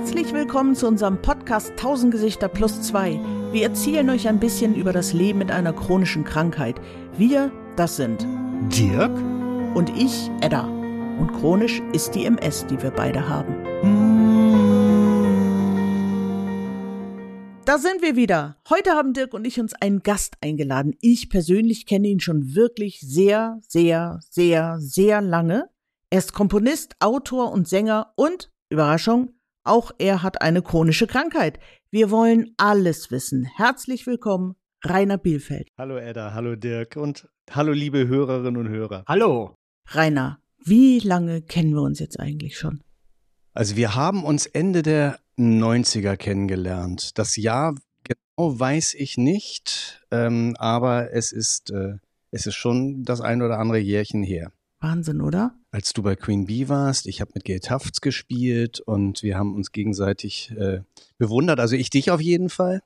Herzlich willkommen zu unserem Podcast 1000 Gesichter plus 2. Wir erzählen euch ein bisschen über das Leben mit einer chronischen Krankheit. Wir, das sind Dirk und ich, Edda. Und chronisch ist die MS, die wir beide haben. Da sind wir wieder. Heute haben Dirk und ich uns einen Gast eingeladen. Ich persönlich kenne ihn schon wirklich sehr, sehr, sehr, sehr lange. Er ist Komponist, Autor und Sänger und, Überraschung, auch er hat eine chronische Krankheit. Wir wollen alles wissen. Herzlich willkommen, Rainer Bielfeld. Hallo Edda, hallo Dirk und hallo liebe Hörerinnen und Hörer. Hallo. Rainer, wie lange kennen wir uns jetzt eigentlich schon? Also wir haben uns Ende der 90er kennengelernt. Das Jahr genau weiß ich nicht, ähm, aber es ist, äh, es ist schon das ein oder andere Jährchen her. Wahnsinn, oder? Als du bei Queen Bee warst, ich habe mit Gail Tufts gespielt und wir haben uns gegenseitig äh, bewundert. Also ich dich auf jeden Fall.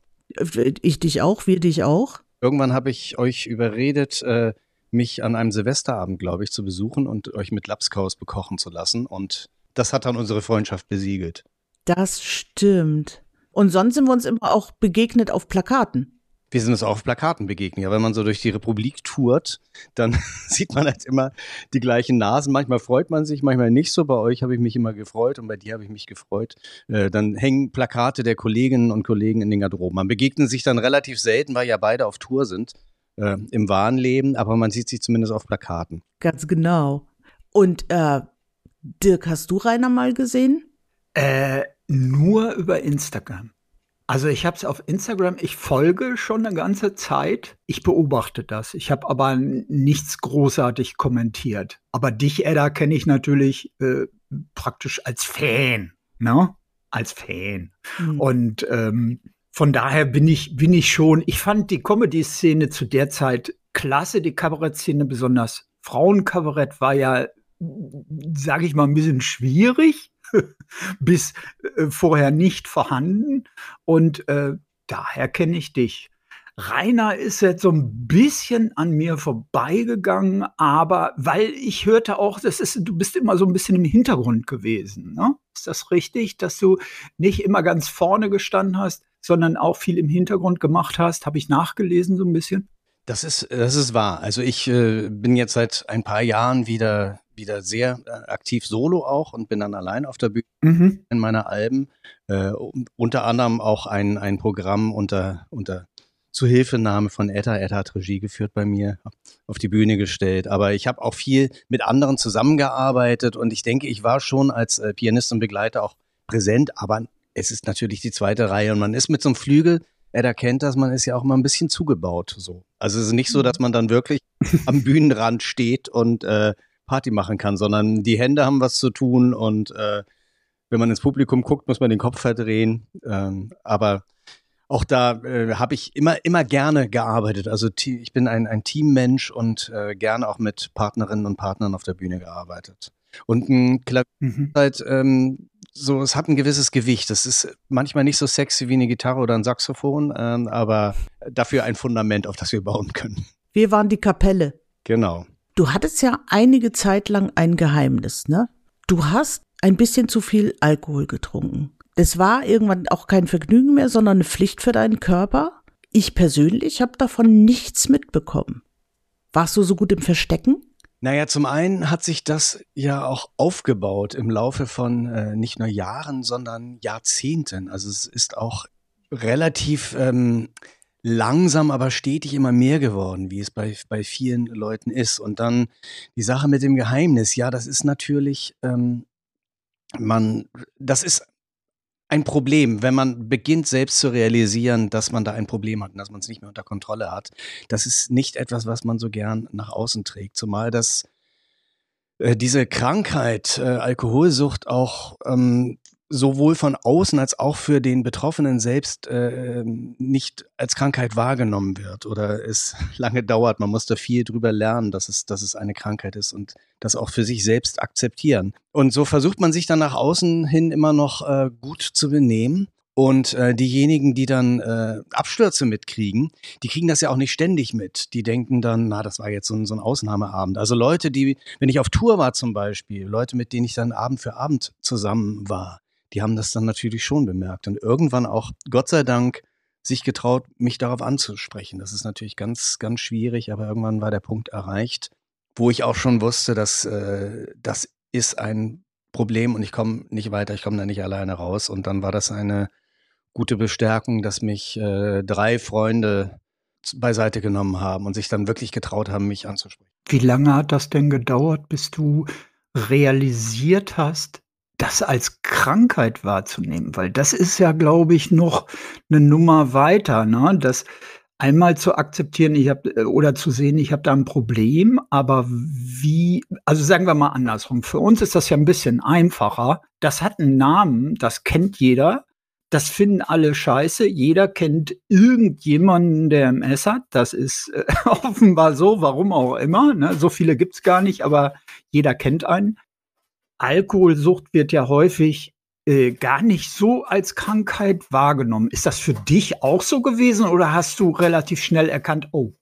Ich dich auch, wir dich auch. Irgendwann habe ich euch überredet, äh, mich an einem Silvesterabend, glaube ich, zu besuchen und euch mit Lapskaus bekochen zu lassen. Und das hat dann unsere Freundschaft besiegelt. Das stimmt. Und sonst sind wir uns immer auch begegnet auf Plakaten. Wir sind uns auch auf Plakaten begegnet. Ja, wenn man so durch die Republik tourt, dann sieht man halt immer die gleichen Nasen. Manchmal freut man sich, manchmal nicht so. Bei euch habe ich mich immer gefreut und bei dir habe ich mich gefreut. Äh, dann hängen Plakate der Kolleginnen und Kollegen in den Garderoben. Man begegnet sich dann relativ selten, weil ja beide auf Tour sind äh, im wahren Leben, aber man sieht sich zumindest auf Plakaten. Ganz genau. Und äh, Dirk, hast du Rainer mal gesehen? Äh, nur über Instagram. Also ich habe es auf Instagram, ich folge schon eine ganze Zeit. Ich beobachte das. Ich habe aber nichts großartig kommentiert. Aber dich, Edda, kenne ich natürlich äh, praktisch als Fan, ne? Als Fan. Mhm. Und ähm, von daher bin ich, bin ich schon, ich fand die Comedy-Szene zu der Zeit klasse, die Kabarettszene, besonders Frauenkabarett war ja, sage ich mal, ein bisschen schwierig. bis äh, vorher nicht vorhanden. Und äh, daher kenne ich dich. Rainer ist jetzt so ein bisschen an mir vorbeigegangen, aber weil ich hörte auch, das ist, du bist immer so ein bisschen im Hintergrund gewesen. Ne? Ist das richtig, dass du nicht immer ganz vorne gestanden hast, sondern auch viel im Hintergrund gemacht hast? Habe ich nachgelesen so ein bisschen? Das ist, das ist wahr. Also ich äh, bin jetzt seit ein paar Jahren wieder wieder sehr äh, aktiv solo auch und bin dann allein auf der Bühne mhm. in meiner Alben. Äh, unter anderem auch ein, ein Programm unter, unter Zuhilfenahme von Etta. Etta hat Regie geführt bei mir, auf die Bühne gestellt. Aber ich habe auch viel mit anderen zusammengearbeitet und ich denke, ich war schon als äh, Pianist und Begleiter auch präsent, aber es ist natürlich die zweite Reihe und man ist mit so einem Flügel, Edda kennt das, man ist ja auch immer ein bisschen zugebaut so. Also es ist nicht so, dass man dann wirklich am Bühnenrand steht und äh, Party machen kann, sondern die Hände haben was zu tun und äh, wenn man ins Publikum guckt, muss man den Kopf verdrehen. Ähm, aber auch da äh, habe ich immer, immer gerne gearbeitet. Also ich bin ein, ein Teammensch und äh, gerne auch mit Partnerinnen und Partnern auf der Bühne gearbeitet. Und ein Klavier mhm. halt ähm, so, es hat ein gewisses Gewicht. Das ist manchmal nicht so sexy wie eine Gitarre oder ein Saxophon, ähm, aber dafür ein Fundament, auf das wir bauen können. Wir waren die Kapelle. Genau. Du hattest ja einige Zeit lang ein Geheimnis, ne? Du hast ein bisschen zu viel Alkohol getrunken. Das war irgendwann auch kein Vergnügen mehr, sondern eine Pflicht für deinen Körper. Ich persönlich habe davon nichts mitbekommen. Warst du so gut im Verstecken? Naja, zum einen hat sich das ja auch aufgebaut im Laufe von äh, nicht nur Jahren, sondern Jahrzehnten. Also es ist auch relativ ähm, langsam, aber stetig immer mehr geworden, wie es bei, bei vielen Leuten ist. Und dann die Sache mit dem Geheimnis, ja, das ist natürlich, ähm, man, das ist ein Problem, wenn man beginnt selbst zu realisieren, dass man da ein Problem hat und dass man es nicht mehr unter Kontrolle hat. Das ist nicht etwas, was man so gern nach außen trägt, zumal das äh, diese Krankheit, äh, Alkoholsucht auch ähm, sowohl von außen als auch für den Betroffenen selbst äh, nicht als Krankheit wahrgenommen wird oder es lange dauert. Man muss da viel drüber lernen, dass es, dass es eine Krankheit ist und das auch für sich selbst akzeptieren. Und so versucht man sich dann nach außen hin immer noch äh, gut zu benehmen. Und äh, diejenigen, die dann äh, Abstürze mitkriegen, die kriegen das ja auch nicht ständig mit. Die denken dann, na, das war jetzt so ein, so ein Ausnahmeabend. Also Leute, die, wenn ich auf Tour war zum Beispiel, Leute, mit denen ich dann Abend für Abend zusammen war, die haben das dann natürlich schon bemerkt und irgendwann auch, Gott sei Dank, sich getraut, mich darauf anzusprechen. Das ist natürlich ganz, ganz schwierig, aber irgendwann war der Punkt erreicht, wo ich auch schon wusste, dass äh, das ist ein Problem und ich komme nicht weiter, ich komme da nicht alleine raus. Und dann war das eine gute Bestärkung, dass mich äh, drei Freunde beiseite genommen haben und sich dann wirklich getraut haben, mich anzusprechen. Wie lange hat das denn gedauert, bis du realisiert hast, das als Krankheit wahrzunehmen? Weil das ist ja, glaube ich, noch eine Nummer weiter, ne? Das einmal zu akzeptieren, ich habe äh, oder zu sehen, ich habe da ein Problem, aber wie, also sagen wir mal andersrum. Für uns ist das ja ein bisschen einfacher. Das hat einen Namen, das kennt jeder. Das finden alle scheiße. Jeder kennt irgendjemanden, der MS hat. Das ist äh, offenbar so, warum auch immer. Ne? So viele gibt's gar nicht, aber jeder kennt einen. Alkoholsucht wird ja häufig äh, gar nicht so als Krankheit wahrgenommen. Ist das für dich auch so gewesen oder hast du relativ schnell erkannt, oh,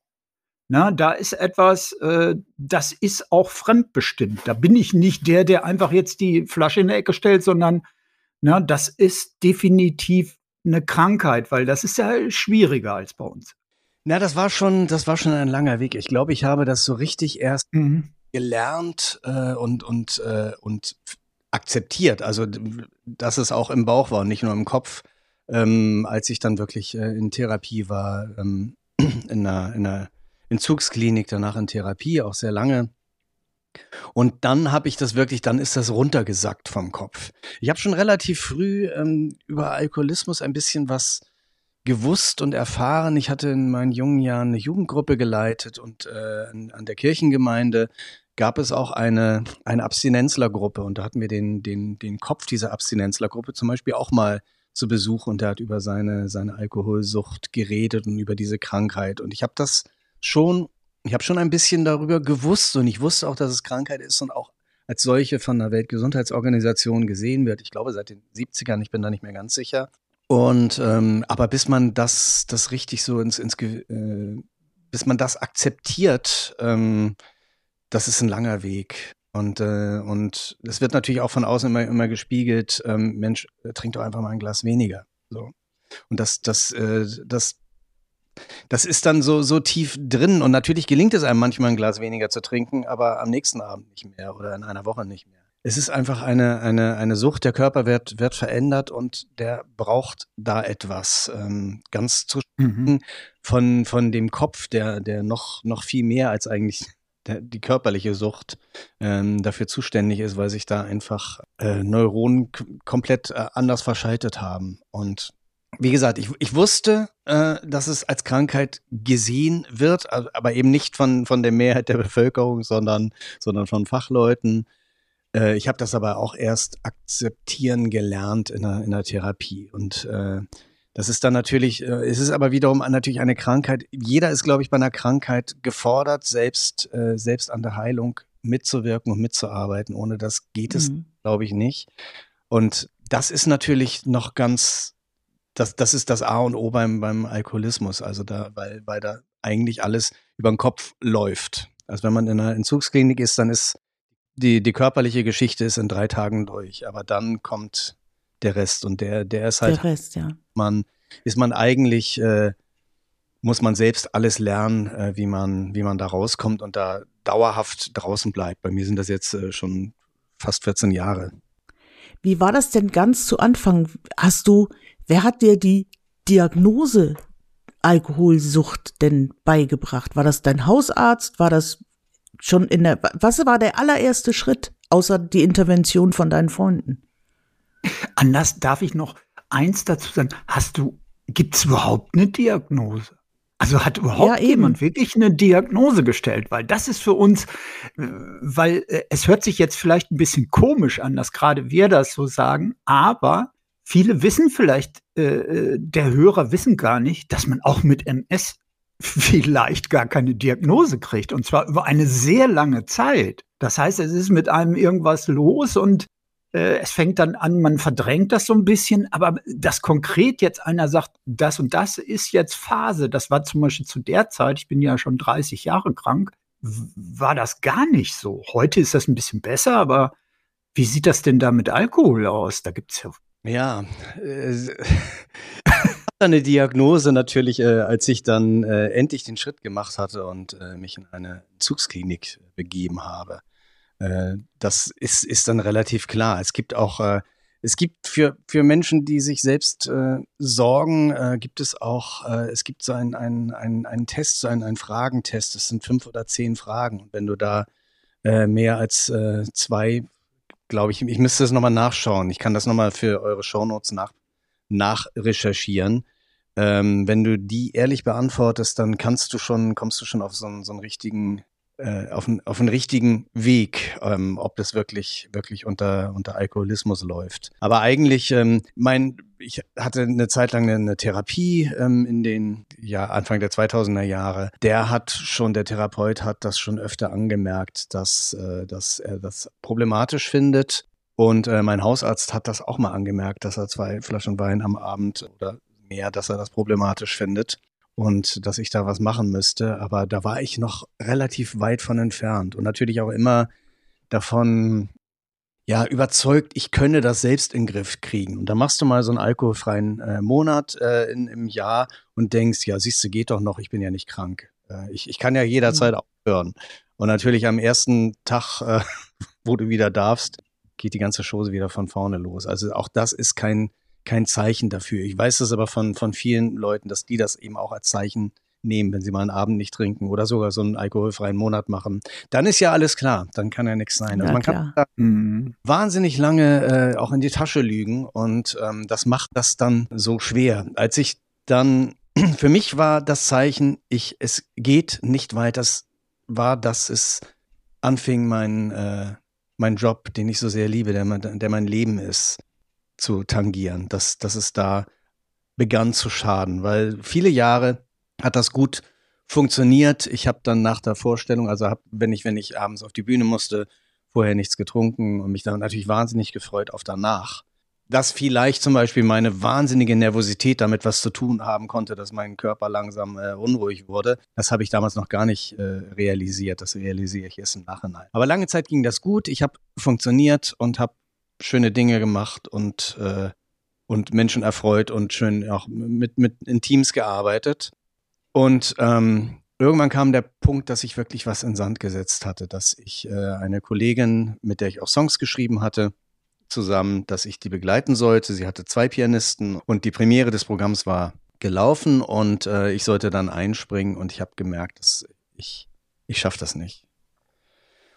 na, da ist etwas, äh, das ist auch fremdbestimmt. Da bin ich nicht der, der einfach jetzt die Flasche in der Ecke stellt, sondern na, das ist definitiv eine Krankheit, weil das ist ja schwieriger als bei uns. Na, das war schon, das war schon ein langer Weg. Ich glaube, ich habe das so richtig erst mhm. Gelernt äh, und und äh, und akzeptiert. Also, dass es auch im Bauch war und nicht nur im Kopf, ähm, als ich dann wirklich äh, in Therapie war, ähm, in einer, in einer Entzugsklinik, danach in Therapie, auch sehr lange. Und dann habe ich das wirklich, dann ist das runtergesackt vom Kopf. Ich habe schon relativ früh ähm, über Alkoholismus ein bisschen was gewusst und erfahren. Ich hatte in meinen jungen Jahren eine Jugendgruppe geleitet und äh, an der Kirchengemeinde gab es auch eine, eine Abstinenzlergruppe und da hatten wir den, den, den Kopf dieser Abstinenzlergruppe zum Beispiel auch mal zu Besuch und der hat über seine, seine Alkoholsucht geredet und über diese Krankheit. Und ich habe das schon ich habe schon ein bisschen darüber gewusst und ich wusste auch, dass es Krankheit ist und auch als solche von der Weltgesundheitsorganisation gesehen wird. Ich glaube seit den 70ern, ich bin da nicht mehr ganz sicher. Und ähm, aber bis man das, das richtig so ins, ins äh, bis man das akzeptiert, ähm, das ist ein langer Weg. Und, äh, und es wird natürlich auch von außen immer, immer gespiegelt, ähm, Mensch, trink doch einfach mal ein Glas weniger. So. Und das, das, äh, das das ist dann so, so tief drin und natürlich gelingt es einem manchmal ein Glas weniger zu trinken, aber am nächsten Abend nicht mehr oder in einer Woche nicht mehr. Es ist einfach eine, eine, eine Sucht, der Körper wird, wird verändert und der braucht da etwas. Ähm, ganz zu mhm. von, von dem Kopf, der, der noch, noch viel mehr als eigentlich der, die körperliche Sucht ähm, dafür zuständig ist, weil sich da einfach äh, Neuronen komplett äh, anders verschaltet haben. Und wie gesagt, ich, ich wusste, äh, dass es als Krankheit gesehen wird, aber eben nicht von, von der Mehrheit der Bevölkerung, sondern, sondern von Fachleuten. Äh, ich habe das aber auch erst akzeptieren gelernt in der, in der Therapie. Und äh, das ist dann natürlich, äh, es ist aber wiederum natürlich eine Krankheit. Jeder ist, glaube ich, bei einer Krankheit gefordert, selbst, äh, selbst an der Heilung mitzuwirken und mitzuarbeiten. Ohne das geht es, mhm. glaube ich, nicht. Und das ist natürlich noch ganz das, das ist das A und O beim, beim Alkoholismus. Also da, weil, weil da eigentlich alles über den Kopf läuft. Also wenn man in einer Entzugsklinik ist, dann ist die, die körperliche Geschichte ist in drei Tagen durch. Aber dann kommt der Rest und der, der ist halt. Der Rest, ja. Man, ist man eigentlich, äh, muss man selbst alles lernen, äh, wie man, wie man da rauskommt und da dauerhaft draußen bleibt. Bei mir sind das jetzt äh, schon fast 14 Jahre. Wie war das denn ganz zu Anfang? Hast du Wer hat dir die Diagnose Alkoholsucht denn beigebracht? War das dein Hausarzt? War das schon in der, was war der allererste Schritt, außer die Intervention von deinen Freunden? Anders darf ich noch eins dazu sagen. Hast du, gibt es überhaupt eine Diagnose? Also hat überhaupt ja, jemand wirklich eine Diagnose gestellt? Weil das ist für uns, äh, weil äh, es hört sich jetzt vielleicht ein bisschen komisch an, dass gerade wir das so sagen, aber Viele wissen vielleicht, äh, äh der Hörer wissen gar nicht, dass man auch mit MS vielleicht gar keine Diagnose kriegt. Und zwar über eine sehr lange Zeit. Das heißt, es ist mit einem irgendwas los und es fängt dann an, man verdrängt das so ein bisschen. Aber dass konkret jetzt einer sagt, das und das ist jetzt Phase, das war zum Beispiel zu der Zeit, ich bin ja schon 30 Jahre krank, war das gar nicht so. Heute ist das ein bisschen besser, aber wie sieht das denn da mit Alkohol aus? Da gibt es ja Ja, äh, eine Diagnose natürlich, äh, als ich dann äh, endlich den Schritt gemacht hatte und äh, mich in eine Zugsklinik begeben habe. Äh, das ist, ist dann relativ klar. Es gibt auch, äh, es gibt für, für Menschen, die sich selbst äh, sorgen, äh, gibt es auch, äh, es gibt so einen, einen, einen, einen Test, so einen, einen Fragentest. Das sind fünf oder zehn Fragen. Und wenn du da äh, mehr als äh, zwei, glaube ich, ich müsste es nochmal nachschauen. Ich kann das nochmal für eure Shownotes nach, nachrecherchieren. Ähm, wenn du die ehrlich beantwortest, dann kannst du schon, kommst du schon auf so einen, so einen richtigen äh, auf, einen, auf einen richtigen Weg, ähm, ob das wirklich, wirklich unter, unter Alkoholismus läuft. Aber eigentlich, ähm, mein, ich hatte eine Zeit lang eine, eine Therapie ähm, in den ja, Anfang der 2000er Jahre. Der hat schon, der Therapeut hat das schon öfter angemerkt, dass, äh, dass er das problematisch findet. Und äh, mein Hausarzt hat das auch mal angemerkt, dass er zwei Flaschen Wein am Abend oder mehr, dass er das problematisch findet und dass ich da was machen müsste. Aber da war ich noch relativ weit von entfernt und natürlich auch immer davon ja überzeugt, ich könne das selbst in den Griff kriegen. Und da machst du mal so einen alkoholfreien äh, Monat äh, in, im Jahr und denkst, ja, siehst du, geht doch noch, ich bin ja nicht krank. Äh, ich, ich kann ja jederzeit mhm. aufhören. Und natürlich am ersten Tag, äh, wo du wieder darfst, geht die ganze Chose wieder von vorne los. Also auch das ist kein kein Zeichen dafür. Ich weiß das aber von, von vielen Leuten, dass die das eben auch als Zeichen nehmen, wenn sie mal einen Abend nicht trinken oder sogar so einen alkoholfreien Monat machen. Dann ist ja alles klar, dann kann ja nichts sein. Also ja, man klar. kann mhm. wahnsinnig lange äh, auch in die Tasche lügen und ähm, das macht das dann so schwer. Als ich dann, für mich war das Zeichen, ich, es geht nicht weiter, das war, dass es anfing, mein, äh, mein Job, den ich so sehr liebe, der, der mein Leben ist, zu tangieren, dass, dass es da begann zu schaden, weil viele Jahre hat das gut funktioniert. Ich habe dann nach der Vorstellung, also hab, wenn ich wenn ich abends auf die Bühne musste, vorher nichts getrunken und mich dann natürlich wahnsinnig gefreut auf danach. Dass vielleicht zum Beispiel meine wahnsinnige Nervosität damit was zu tun haben konnte, dass mein Körper langsam äh, unruhig wurde, das habe ich damals noch gar nicht äh, realisiert. Das realisiere ich erst im Nachhinein. Aber lange Zeit ging das gut. Ich habe funktioniert und habe schöne Dinge gemacht und, äh, und Menschen erfreut und schön auch mit, mit in Teams gearbeitet. Und ähm, irgendwann kam der Punkt, dass ich wirklich was in Sand gesetzt hatte, dass ich äh, eine Kollegin, mit der ich auch Songs geschrieben hatte, zusammen, dass ich die begleiten sollte. Sie hatte zwei Pianisten und die Premiere des Programms war gelaufen und äh, ich sollte dann einspringen und ich habe gemerkt, dass ich ich schaffe das nicht.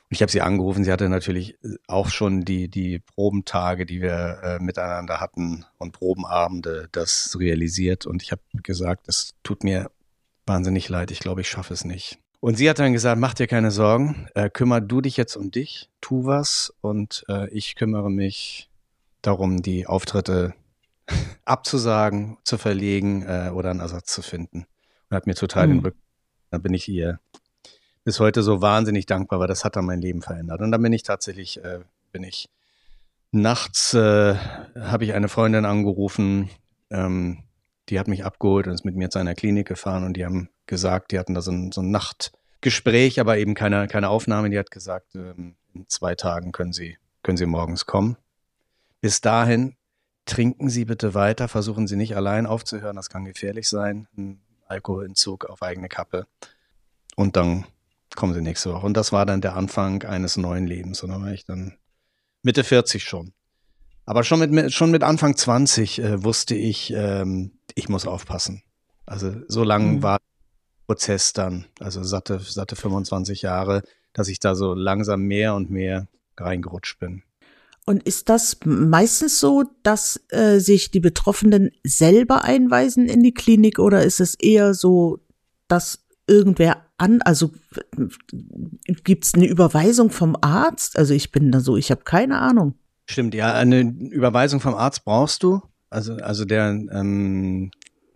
Ich habe sie angerufen, sie hatte natürlich äh, auch schon die, die Probentage, die wir äh, miteinander hatten und Probenabende, das realisiert. Und ich habe gesagt, es tut mir wahnsinnig leid, ich glaube, ich schaffe es nicht. Und sie hat dann gesagt, mach dir keine Sorgen, äh, kümmer du dich jetzt um dich, tu was und äh, ich kümmere mich darum, die Auftritte abzusagen, zu verlegen äh, oder einen Ersatz zu finden. Und hat mir total mhm. den Rücken. Da bin ich ihr bis heute so wahnsinnig dankbar, weil das hat dann mein Leben verändert. Und dann bin ich tatsächlich, äh, bin ich nachts, äh, habe ich eine Freundin angerufen, ähm, die hat mich abgeholt und ist mit mir zu einer Klinik gefahren und die haben gesagt, die hatten da so ein, so ein Nachtgespräch, aber eben keine, keine Aufnahme. Die hat gesagt, ähm, in zwei Tagen können Sie, können Sie morgens kommen. Bis dahin trinken Sie bitte weiter, versuchen Sie nicht allein aufzuhören, das kann gefährlich sein. Ein Alkoholentzug auf eigene Kappe. Und dann kommen Sie nächste Woche. Und das war dann der Anfang eines neuen Lebens. Und da war ich dann Mitte 40 schon. Aber schon mit, schon mit Anfang 20 äh, wusste ich, ähm, ich muss aufpassen. Also so lang mhm. war der Prozess dann, also satte, satte 25 Jahre, dass ich da so langsam mehr und mehr reingerutscht bin. Und ist das meistens so, dass äh, sich die Betroffenen selber einweisen in die Klinik oder ist es eher so, dass irgendwer an, also gibt es eine Überweisung vom Arzt? Also ich bin da so, ich habe keine Ahnung. Stimmt, ja, eine Überweisung vom Arzt brauchst du. Also, also der ähm,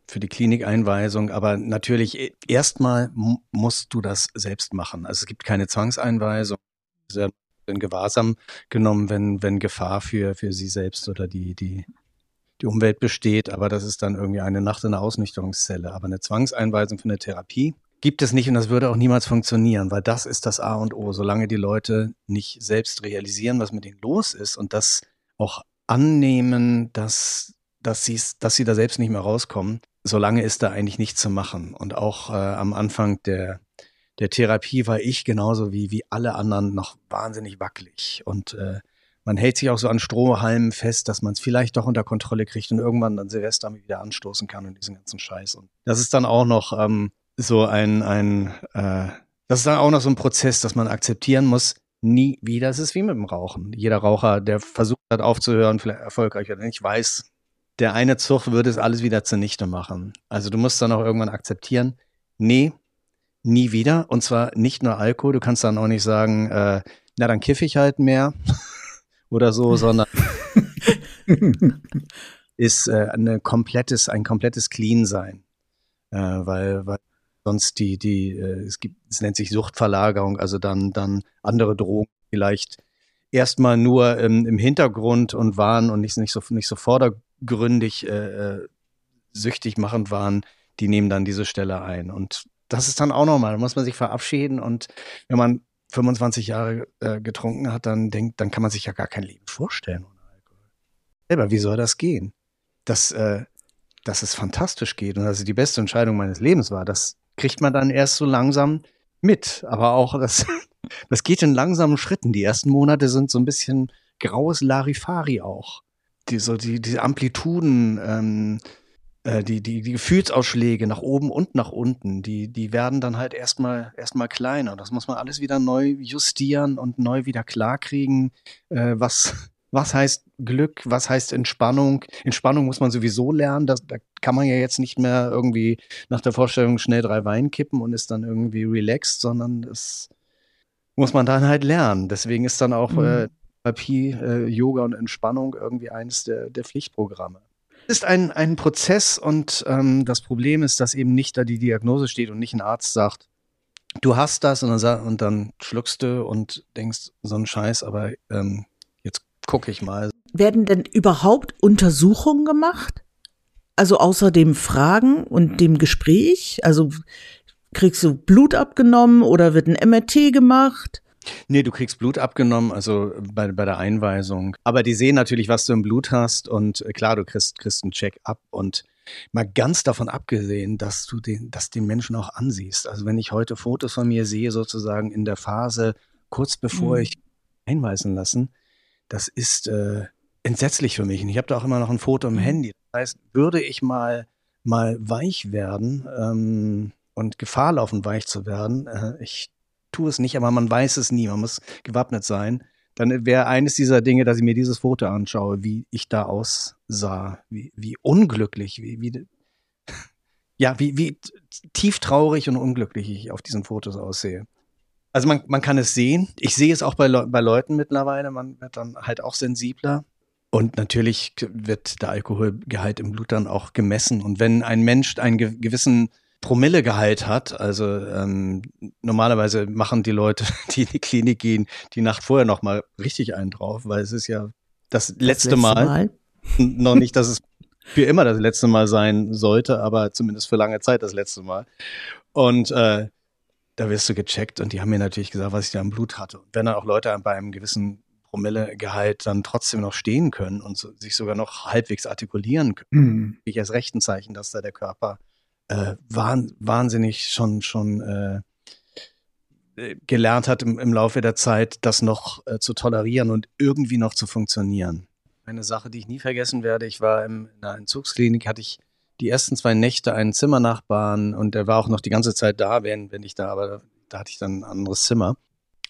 für die Klinikeinweisung, aber natürlich e, erstmal musst du das selbst machen. Also es gibt keine Zwangseinweisung. Sehr in Gewahrsam genommen, wenn, wenn Gefahr für, für sie selbst oder die, die, die Umwelt besteht, aber das ist dann irgendwie eine Nacht in der Ausnüchterungszelle. Aber eine Zwangseinweisung für eine Therapie gibt es nicht und das würde auch niemals funktionieren, weil das ist das A und O. Solange die Leute nicht selbst realisieren, was mit ihnen los ist und das auch annehmen, dass, dass, dass sie da selbst nicht mehr rauskommen, solange ist da eigentlich nichts zu machen. Und auch äh, am Anfang der, der Therapie war ich genauso wie, wie alle anderen noch wahnsinnig wackelig. Und äh, man hält sich auch so an Strohhalmen fest, dass man es vielleicht doch unter Kontrolle kriegt und irgendwann dann Silvester wieder anstoßen kann und diesen ganzen Scheiß. Und das ist dann auch noch ähm, so ein, ein äh, das ist dann auch noch so ein Prozess, dass man akzeptieren muss, nie wieder. Es ist wie mit dem Rauchen. Jeder Raucher, der versucht hat aufzuhören, vielleicht erfolgreich oder nicht, weiß, der eine Zug würde es alles wieder zunichte machen. Also du musst dann auch irgendwann akzeptieren, nee, nie wieder. Und zwar nicht nur Alkohol. Du kannst dann auch nicht sagen, äh, na dann kiffe ich halt mehr oder so, sondern ist äh, eine komplettes, ein komplettes Clean sein. Äh, weil, weil sonst die, die, äh, es gibt, es nennt sich Suchtverlagerung, also dann, dann andere Drogen vielleicht erstmal nur ähm, im Hintergrund und waren und nicht, nicht so, nicht so vordergründig äh, äh, süchtig machend waren, die nehmen dann diese Stelle ein. Und das ist dann auch nochmal, da muss man sich verabschieden und wenn man 25 Jahre äh, getrunken hat, dann denkt, dann kann man sich ja gar kein Leben vorstellen ohne Alkohol. Selber, wie soll das gehen? Dass, äh, dass es fantastisch geht und dass es die beste Entscheidung meines Lebens war, das kriegt man dann erst so langsam mit. Aber auch das, das geht in langsamen Schritten. Die ersten Monate sind so ein bisschen graues Larifari auch. Die, so die, die Amplituden, ähm, äh, die, die, die Gefühlsausschläge nach oben und nach unten, die, die werden dann halt erstmal erstmal kleiner. Das muss man alles wieder neu justieren und neu wieder klarkriegen, äh, was, was heißt Glück, was heißt Entspannung. Entspannung muss man sowieso lernen. Das, da kann man ja jetzt nicht mehr irgendwie nach der Vorstellung schnell drei Wein kippen und ist dann irgendwie relaxed, sondern das muss man dann halt lernen. Deswegen ist dann auch mhm. äh, Therapie, äh, Yoga und Entspannung irgendwie eines der, der Pflichtprogramme ist ein, ein Prozess und ähm, das Problem ist, dass eben nicht da die Diagnose steht und nicht ein Arzt sagt, du hast das und dann, und dann schluckst du und denkst, so ein Scheiß, aber ähm, gucke ich mal. Werden denn überhaupt Untersuchungen gemacht? Also außer dem Fragen und dem Gespräch? Also kriegst du Blut abgenommen oder wird ein MRT gemacht? Nee, du kriegst Blut abgenommen, also bei, bei der Einweisung. Aber die sehen natürlich, was du im Blut hast und äh, klar, du kriegst, kriegst einen Check-up und mal ganz davon abgesehen, dass du den, dass den Menschen auch ansiehst. Also wenn ich heute Fotos von mir sehe, sozusagen in der Phase kurz bevor mhm. ich einweisen lassen, das ist äh, entsetzlich für mich. Und ich habe da auch immer noch ein Foto im mhm. Handy. Das heißt, würde ich mal mal weich werden ähm, und Gefahr laufen, weich zu werden, äh, ich tue es nicht, aber man weiß es nie, man muss gewappnet sein. Dann wäre eines dieser Dinge, dass ich mir dieses Foto anschaue, wie ich da aussah, wie, wie unglücklich, wie, wie, ja, wie, wie tief traurig und unglücklich ich auf diesen Fotos aussehe. Also man, man kann es sehen. Ich sehe es auch bei, Le bei Leuten mittlerweile. Man wird dann halt auch sensibler. Und natürlich wird der Alkoholgehalt im Blut dann auch gemessen. Und wenn ein Mensch einen gewissen Promillegehalt hat. Also ähm, normalerweise machen die Leute, die in die Klinik gehen, die Nacht vorher noch mal richtig einen drauf, weil es ist ja das, das letzte, Mal. Mal. noch nicht, dass es für immer das letzte Mal sein sollte, aber zumindest für lange Zeit das letzte Mal. Und äh, da wirst du gecheckt und die haben mir natürlich gesagt, was ich da im Blut hatte. Und wenn dann auch Leute bei einem gewissen Promillegehalt dann trotzdem noch stehen können und so, sich sogar noch halbwegs artikulieren können, mhm. ich erst recht ein Zeichen, dass da der Körper äh, wahn, wahnsinnig schon, schon äh, gelernt hat im, im Laufe der Zeit, das noch äh, zu tolerieren und irgendwie noch zu funktionieren. Eine Sache, die ich nie vergessen werde, ich war im, in einer Entzugsklinik, hatte ich die ersten zwei Nächte einen Zimmernachbarn und der war auch noch die ganze Zeit da, wenn, wenn ich da, aber da hatte ich dann ein anderes Zimmer.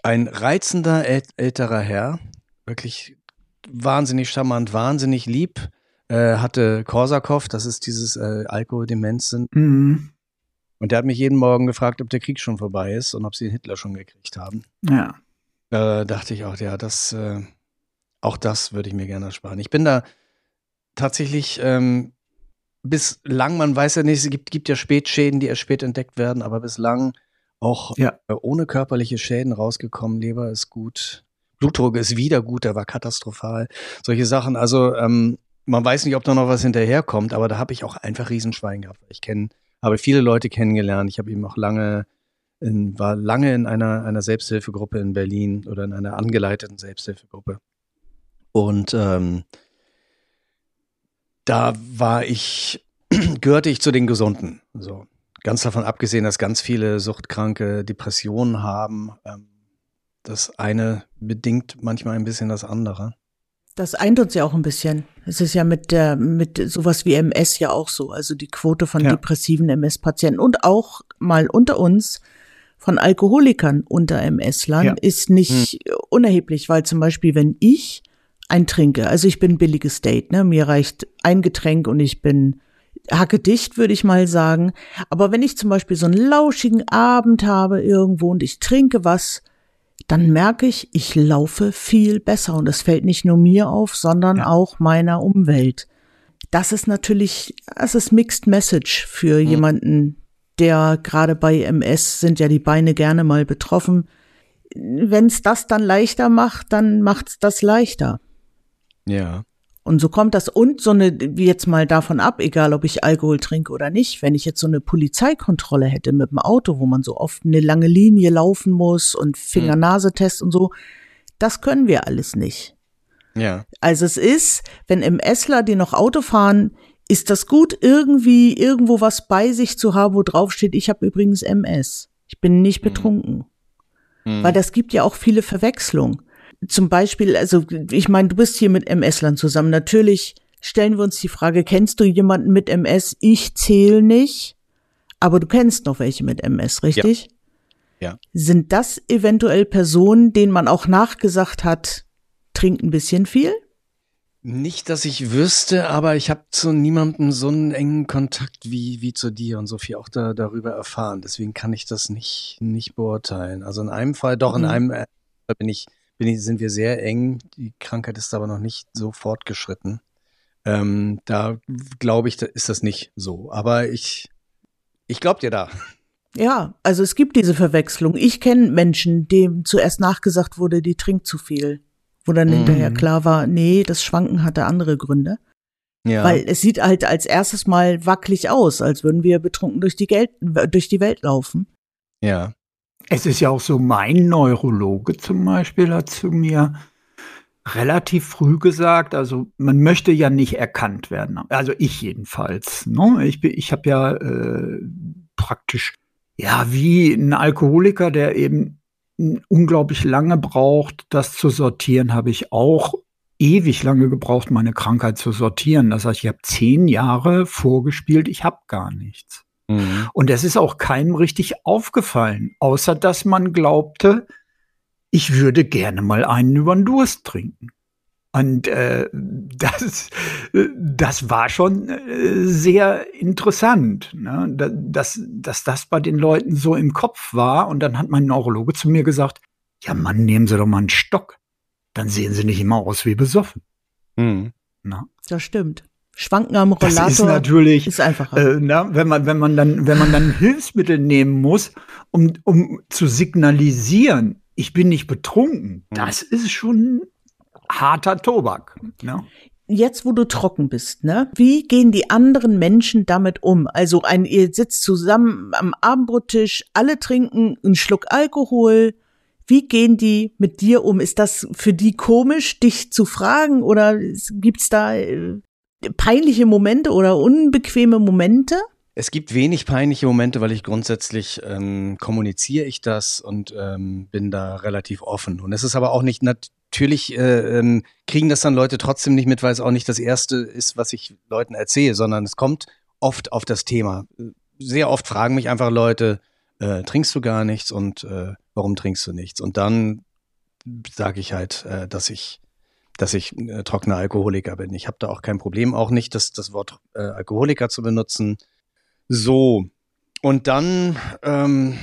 Ein reizender äl älterer Herr, wirklich wahnsinnig charmant, wahnsinnig lieb, äh, hatte Korsakow, das ist dieses äh, Alkoholdemenz. Mhm. Und der hat mich jeden Morgen gefragt, ob der Krieg schon vorbei ist und ob sie den Hitler schon gekriegt haben. Ja. Da dachte ich auch, ja, das, äh, auch das würde ich mir gerne ersparen. Ich bin da tatsächlich ähm, bislang, man weiß ja nicht, es gibt, gibt ja Spätschäden, die erst spät entdeckt werden, aber bislang auch ja. Äh, ohne körperliche Schäden rausgekommen. Leber ist gut. Blutdruck ist wieder gut, der war katastrophal. Solche Sachen. Also ähm, man weiß nicht, ob da noch was hinterherkommt, aber da habe ich auch einfach Riesenschwein gehabt. Ich kenne, habe viele Leute kennengelernt. Ich habe eben auch lange, in, war lange in einer, einer Selbsthilfegruppe in Berlin oder in einer angeleiteten Selbsthilfegruppe. Und ähm, da war ich, gehörte ich zu den Gesunden. So. Ganz davon abgesehen, dass ganz viele Suchtkranke Depressionen haben. Ähm, das eine bedingt manchmal ein bisschen das andere. Das eint uns ja auch ein bisschen. Es ist ja mit der, mit sowas wie MS ja auch so. Also die Quote von ja. depressiven MS-Patienten und auch mal unter uns von Alkoholikern unter MS-Lern ja. ist nicht hm. unerheblich, weil zum Beispiel, wenn ich ein trinke, also ich bin billiges Date, ne, mir reicht ein Getränk und ich bin hacke dicht, würde ich mal sagen. Aber wenn ich zum Beispiel so einen lauschigen Abend habe irgendwo und ich trinke was, dann merke ich, ich laufe viel besser und es fällt nicht nur mir auf, sondern ja. auch meiner Umwelt. Das ist natürlich, das ist Mixed Message für mhm. jemanden, der gerade bei MS sind ja die Beine gerne mal betroffen. Wenn es das dann leichter macht, dann macht es das leichter. Ja. Und so kommt das und so eine, wie jetzt mal davon ab, egal ob ich Alkohol trinke oder nicht, wenn ich jetzt so eine Polizeikontrolle hätte mit dem Auto, wo man so oft eine lange Linie laufen muss und Finger-Nase-Test und so, das können wir alles nicht. Ja. Also es ist, wenn im Essler die noch Auto fahren, ist das gut, irgendwie irgendwo was bei sich zu haben, wo drauf steht, ich habe übrigens MS. Ich bin nicht mhm. betrunken. Mhm. Weil das gibt ja auch viele Verwechslungen zum Beispiel, also ich meine, du bist hier mit MS-Lern zusammen. Natürlich stellen wir uns die Frage, kennst du jemanden mit MS? Ich zähle nicht, aber du kennst noch welche mit MS, richtig? Ja. ja. Sind das eventuell Personen, denen man auch nachgesagt hat, trinkt ein bisschen viel? Nicht, dass ich wüsste, aber ich habe zu niemandem so einen engen Kontakt wie, wie zu dir und Sophie auch da, darüber erfahren. Deswegen kann ich das nicht, nicht beurteilen. Also in einem Fall, doch in mhm. einem äh, bin ich ich, sind wir sehr eng. Die Krankheit ist aber noch nicht so fortgeschritten. Ähm, da glaube ich, da ist das nicht so. Aber ich, ich glaube dir da. Ja, also es gibt diese Verwechslung. Ich kenne Menschen, dem zuerst nachgesagt wurde, die trinkt zu viel. Wo dann mhm. hinterher klar war, nee, das Schwanken hatte andere Gründe. Ja. Weil es sieht halt als erstes mal wackelig aus, als würden wir betrunken durch die, Geld, durch die Welt laufen. Ja. Es ist ja auch so, mein Neurologe zum Beispiel hat zu mir relativ früh gesagt, also man möchte ja nicht erkannt werden. Also ich jedenfalls. Ne? Ich, ich habe ja äh, praktisch, ja, wie ein Alkoholiker, der eben unglaublich lange braucht, das zu sortieren, habe ich auch ewig lange gebraucht, meine Krankheit zu sortieren. Das heißt, ich habe zehn Jahre vorgespielt, ich habe gar nichts. Mhm. Und es ist auch keinem richtig aufgefallen, außer dass man glaubte, ich würde gerne mal einen über den Durst trinken. Und äh, das, das war schon äh, sehr interessant, ne? dass, dass das bei den Leuten so im Kopf war. Und dann hat mein Neurologe zu mir gesagt, ja Mann, nehmen Sie doch mal einen Stock. Dann sehen Sie nicht immer aus wie besoffen. Mhm. Na? Das stimmt. Schwanken am Rollator das ist natürlich ist einfacher. Äh, na, wenn man wenn man dann wenn man dann Hilfsmittel nehmen muss, um um zu signalisieren, ich bin nicht betrunken, mhm. das ist schon harter Tobak. Ne? Jetzt, wo du trocken bist, ne? Wie gehen die anderen Menschen damit um? Also ein, ihr sitzt zusammen am Abendbrottisch, alle trinken einen Schluck Alkohol. Wie gehen die mit dir um? Ist das für die komisch, dich zu fragen? Oder gibt's da äh, peinliche Momente oder unbequeme Momente? Es gibt wenig peinliche Momente, weil ich grundsätzlich ähm, kommuniziere ich das und ähm, bin da relativ offen. Und es ist aber auch nicht natürlich äh, ähm, kriegen das dann Leute trotzdem nicht mit, weil es auch nicht das erste ist, was ich Leuten erzähle, sondern es kommt oft auf das Thema. Sehr oft fragen mich einfach Leute, äh, trinkst du gar nichts und äh, warum trinkst du nichts? Und dann sage ich halt, äh, dass ich dass ich äh, trockener Alkoholiker bin. Ich habe da auch kein Problem, auch nicht das, das Wort äh, Alkoholiker zu benutzen. So, und dann, ähm,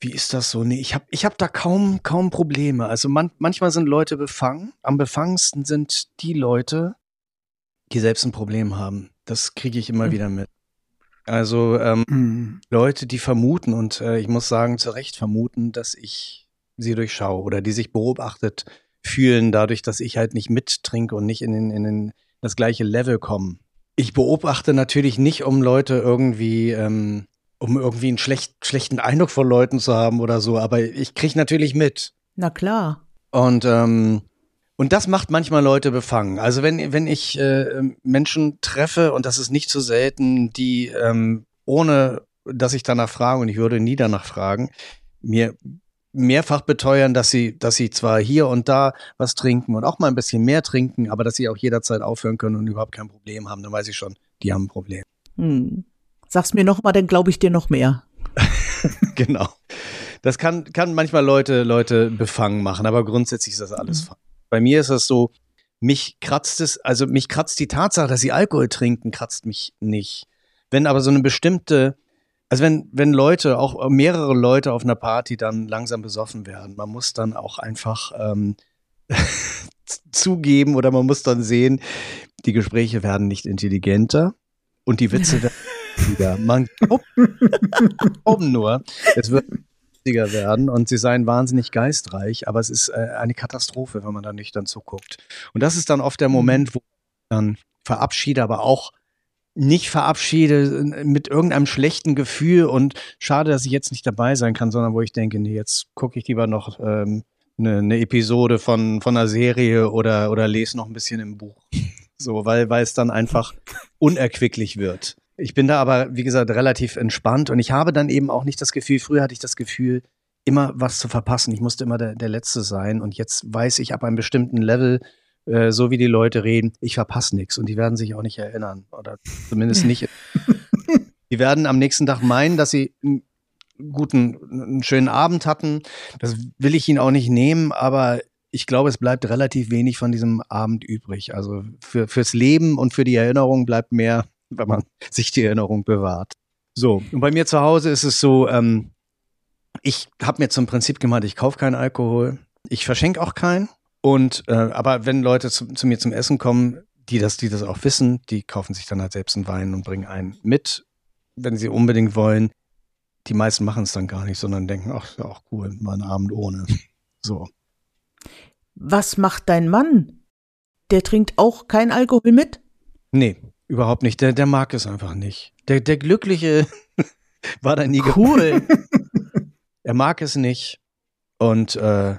wie ist das so? Nee, ich habe ich hab da kaum, kaum Probleme. Also man, manchmal sind Leute befangen. Am befangensten sind die Leute, die selbst ein Problem haben. Das kriege ich immer mhm. wieder mit. Also ähm, mhm. Leute, die vermuten, und äh, ich muss sagen, zu Recht vermuten, dass ich sie durchschaue oder die sich beobachtet fühlen, dadurch, dass ich halt nicht mittrinke und nicht in, den, in den, das gleiche Level komme. Ich beobachte natürlich nicht, um Leute irgendwie, ähm, um irgendwie einen schlecht, schlechten Eindruck von Leuten zu haben oder so, aber ich kriege natürlich mit. Na klar. Und ähm, Und das macht manchmal Leute befangen. Also wenn, wenn ich äh, Menschen treffe, und das ist nicht so selten, die ähm, ohne, dass ich danach frage, und ich würde nie danach fragen, mir mehrfach beteuern, dass sie, dass sie zwar hier und da was trinken und auch mal ein bisschen mehr trinken, aber dass sie auch jederzeit aufhören können und überhaupt kein Problem haben, dann weiß ich schon, die haben ein Problem. Hm. Sag's mir noch mal, dann glaube ich dir noch mehr. genau. Das kann, kann manchmal Leute, Leute befangen machen, aber grundsätzlich ist das alles mhm. Bei mir ist das so, mich kratzt es, also mich kratzt die Tatsache, dass sie Alkohol trinken, kratzt mich nicht. Wenn aber so eine bestimmte, also wenn, wenn Leute, auch mehrere Leute auf einer Party dann langsam besoffen werden, man muss dann auch einfach ähm, zugeben oder man muss dann sehen, die Gespräche werden nicht intelligenter und die Witze werden wieder. Man glaubt nur, es wird lustiger werden und sie seien wahnsinnig geistreich, aber es ist äh, eine Katastrophe, wenn man da nüchtern zuguckt. Und das ist dann oft der mhm. Moment, wo ich dann verabschiede, aber auch nicht verabschiede mit irgendeinem schlechten Gefühl und schade, dass ich jetzt nicht dabei sein kann, sondern wo ich denke, nee, jetzt gucke ich lieber noch ähm, eine, eine Episode von, von einer Serie oder, oder lese noch ein bisschen im Buch. So, weil, weil es dann einfach unerquicklich wird. Ich bin da aber, wie gesagt, relativ entspannt und ich habe dann eben auch nicht das Gefühl, früher hatte ich das Gefühl, immer was zu verpassen. Ich musste immer der, der Letzte sein und jetzt weiß ich ab einem bestimmten Level, äh, so wie die Leute reden, ich verpasse nichts und die werden sich auch nicht erinnern oder zumindest nicht. die werden am nächsten Tag meinen, dass sie einen guten, einen schönen Abend hatten. Das will ich ihnen auch nicht nehmen, aber ich glaube, es bleibt relativ wenig von diesem Abend übrig. Also für, fürs Leben und für die Erinnerung bleibt mehr wenn man sich die Erinnerung bewahrt. So, und bei mir zu Hause ist es so, ähm, ich habe mir zum Prinzip gemacht, ich kaufe keinen Alkohol, ich verschenke auch keinen. Und äh, aber wenn Leute zu, zu, mir zum Essen kommen, die das, die das auch wissen, die kaufen sich dann halt selbst einen Wein und bringen einen mit, wenn sie unbedingt wollen. Die meisten machen es dann gar nicht, sondern denken, ach, ja auch cool, mal einen Abend ohne. So. Was macht dein Mann? Der trinkt auch kein Alkohol mit? Nee, Überhaupt nicht. Der, der mag es einfach nicht. Der, der Glückliche war da nie cool. er mag es nicht. Und äh,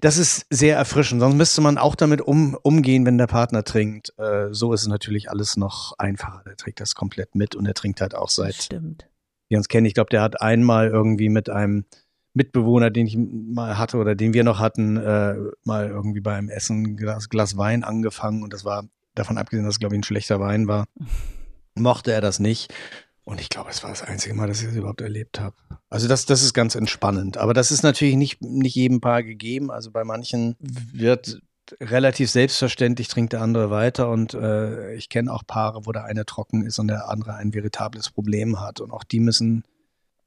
das ist sehr erfrischend. Sonst müsste man auch damit um, umgehen, wenn der Partner trinkt. Äh, so ist es natürlich alles noch einfacher. Der trägt das komplett mit und er trinkt halt auch seit. Stimmt. Die uns kennen. Ich glaube, der hat einmal irgendwie mit einem Mitbewohner, den ich mal hatte oder den wir noch hatten, äh, mal irgendwie beim Essen Glas, Glas Wein angefangen und das war davon abgesehen, dass es, glaube ich, ein schlechter Wein war, mochte er das nicht. Und ich glaube, es war das einzige Mal, dass ich das überhaupt erlebt habe. Also das, das ist ganz entspannend. Aber das ist natürlich nicht, nicht jedem Paar gegeben. Also bei manchen wird relativ selbstverständlich, trinkt der andere weiter. Und äh, ich kenne auch Paare, wo der eine trocken ist und der andere ein veritables Problem hat. Und auch die müssen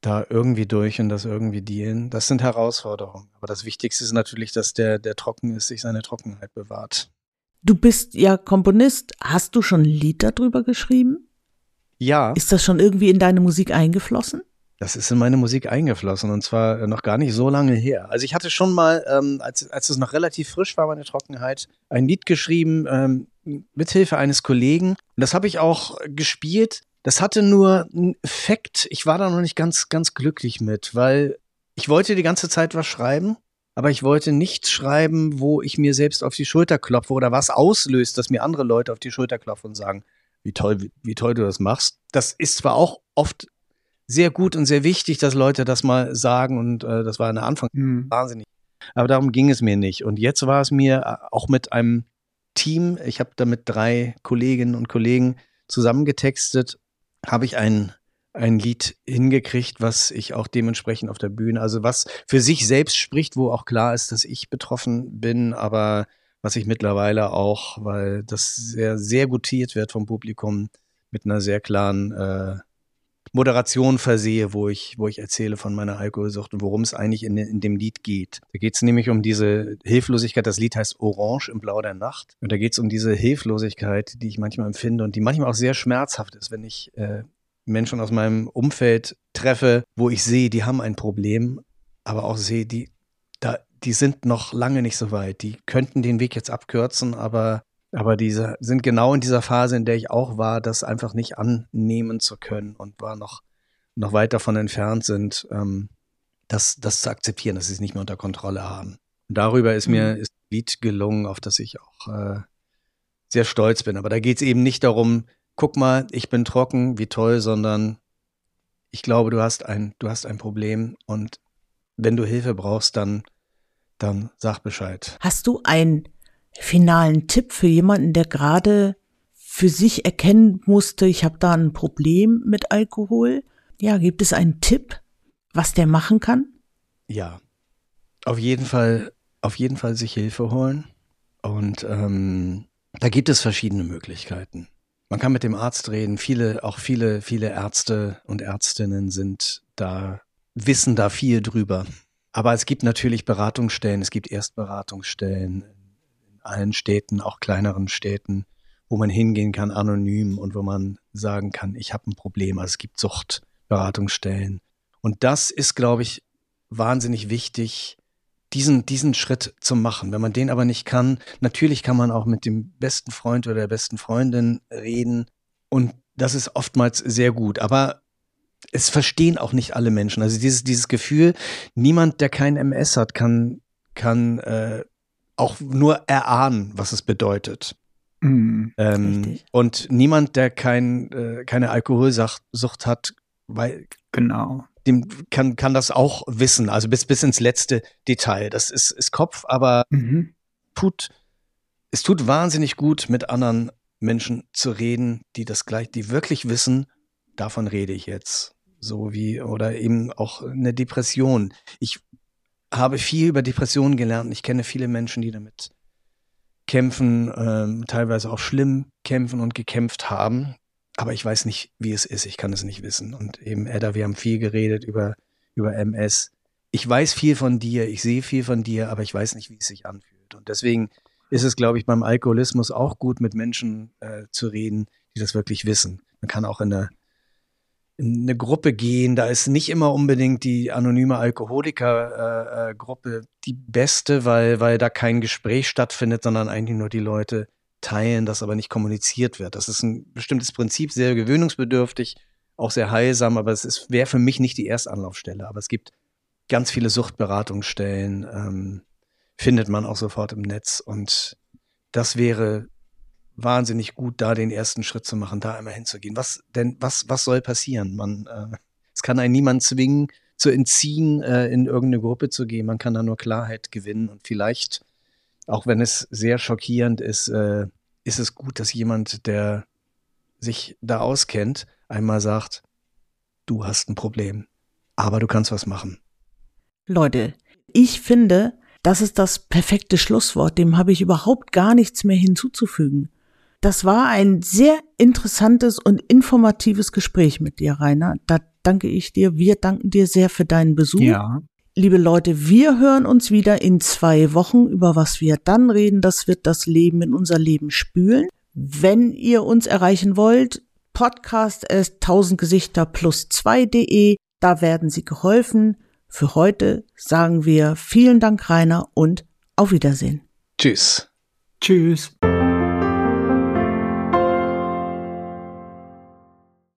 da irgendwie durch und das irgendwie dealen. Das sind Herausforderungen. Aber das Wichtigste ist natürlich, dass der, der trocken ist, sich seine Trockenheit bewahrt. Du bist ja Komponist. Hast du schon ein Lied darüber geschrieben? Ja. Ist das schon irgendwie in deine Musik eingeflossen? Das ist in meine Musik eingeflossen und zwar noch gar nicht so lange her. Also ich hatte schon mal, ähm, als, als es noch relativ frisch war, meine Trockenheit, ein Lied geschrieben ähm, mithilfe eines Kollegen. Und das habe ich auch gespielt. Das hatte nur einen Effekt. Ich war da noch nicht ganz, ganz glücklich mit, weil ich wollte die ganze Zeit was schreiben aber ich wollte nichts schreiben, wo ich mir selbst auf die Schulter klopfe oder was auslöst, dass mir andere Leute auf die Schulter klopfen und sagen, wie toll, wie, wie toll du das machst. Das ist zwar auch oft sehr gut und sehr wichtig, dass Leute das mal sagen und äh, das war in der Anfang mhm. wahnsinnig. Aber darum ging es mir nicht. Und jetzt war es mir äh, auch mit einem Team, ich habe da mit drei Kolleginnen und Kollegen zusammengetextet, habe ich ein ein Lied hingekriegt, was ich auch dementsprechend auf der Bühne, also was für sich selbst spricht, wo auch klar ist, dass ich betroffen bin, aber was ich mittlerweile auch, weil das sehr, sehr gutiert wird vom Publikum, mit einer sehr klaren äh, Moderation versehe, wo ich, wo ich erzähle von meiner Alkoholsucht und worum es eigentlich in, in dem Lied geht. Da geht es nämlich um diese Hilflosigkeit. Das Lied heißt Orange im Blau der Nacht. Und da geht es um diese Hilflosigkeit, die ich manchmal empfinde und die manchmal auch sehr schmerzhaft ist, wenn ich äh, Menschen aus meinem Umfeld treffe, wo ich sehe, die haben ein Problem, aber auch sehe, die, die sind noch lange nicht so weit. Die könnten den Weg jetzt abkürzen, aber, aber diese sind genau in dieser Phase, in der ich auch war, das einfach nicht annehmen zu können und war noch, noch weit davon entfernt sind, ähm, das, das zu akzeptieren, dass sie es nicht mehr unter Kontrolle haben. Und darüber ist mir, mhm. ist Lied gelungen, auf das ich auch äh, sehr stolz bin. Aber da geht es eben nicht darum, guck mal, ich bin trocken, wie toll, sondern ich glaube, du hast ein, du hast ein Problem und wenn du Hilfe brauchst, dann, dann sag Bescheid. Hast du einen finalen Tipp für jemanden, der gerade für sich erkennen musste, ich habe da ein Problem mit Alkohol? Ja, gibt es einen Tipp, was der machen kann? Ja, auf jeden Fall, auf jeden Fall sich Hilfe holen und ähm, da gibt es verschiedene Möglichkeiten. Man kann mit dem Arzt reden. Viele, auch viele, viele Ärzte und Ärztinnen sind da, wissen da viel drüber. Aber es gibt natürlich Beratungsstellen, es gibt Erstberatungsstellen in allen Städten, auch kleineren Städten, wo man hingehen kann, anonym und wo man sagen kann, ich habe ein Problem. Also es gibt Suchtberatungsstellen. Und das ist, glaube ich, wahnsinnig wichtig, diesen, diesen Schritt zu machen. Wenn man den aber nicht kann, natürlich kann man auch mit dem besten Freund oder der besten Freundin reden. Und das ist oftmals sehr gut. Aber es verstehen auch nicht alle Menschen. Also dieses, dieses Gefühl, niemand, der kein MS hat, kann, kann äh, auch nur erahnen, was es bedeutet. Mhm, ähm, und niemand, der kein, äh, keine Alkoholsucht hat, weil genau dem kann, kann das auch wissen, also bis, bis ins letzte Detail. Das ist, ist Kopf, aber mhm. tut, es tut wahnsinnig gut, mit anderen Menschen zu reden, die das gleich, die wirklich wissen, davon rede ich jetzt. So wie, oder eben auch eine Depression. Ich habe viel über Depressionen gelernt. Ich kenne viele Menschen, die damit kämpfen, ähm, teilweise auch schlimm kämpfen und gekämpft haben aber ich weiß nicht, wie es ist. Ich kann es nicht wissen. Und eben, Edda, wir haben viel geredet über, über MS. Ich weiß viel von dir, ich sehe viel von dir, aber ich weiß nicht, wie es sich anfühlt. Und deswegen ist es, glaube ich, beim Alkoholismus auch gut, mit Menschen äh, zu reden, die das wirklich wissen. Man kann auch in eine, in eine Gruppe gehen. Da ist nicht immer unbedingt die anonyme Alkoholiker-Gruppe äh, äh, die beste, weil, weil da kein Gespräch stattfindet, sondern eigentlich nur die Leute teilen, das aber nicht kommuniziert wird. Das ist ein bestimmtes Prinzip, sehr gewöhnungsbedürftig, auch sehr heilsam, aber es wäre für mich nicht die Erstanlaufstelle. Aber es gibt ganz viele Suchtberatungsstellen, ähm, findet man auch sofort im Netz. Und das wäre wahnsinnig gut, da den ersten Schritt zu machen, da einmal hinzugehen. Was denn, was, was soll passieren? Man, äh, es kann einen niemand zwingen, zu entziehen, äh, in irgendeine Gruppe zu gehen. Man kann da nur Klarheit gewinnen und vielleicht auch wenn es sehr schockierend ist, äh, ist es gut, dass jemand, der sich da auskennt, einmal sagt, du hast ein Problem, aber du kannst was machen. Leute, ich finde, das ist das perfekte Schlusswort, dem habe ich überhaupt gar nichts mehr hinzuzufügen. Das war ein sehr interessantes und informatives Gespräch mit dir, Rainer. Da danke ich dir. Wir danken dir sehr für deinen Besuch. Ja. Liebe Leute, wir hören uns wieder in zwei Wochen. Über was wir dann reden, das wird das Leben in unser Leben spülen. Wenn ihr uns erreichen wollt, Podcast ist 1000 Gesichter plus 2.de. Da werden Sie geholfen. Für heute sagen wir vielen Dank, Rainer, und auf Wiedersehen. Tschüss. Tschüss.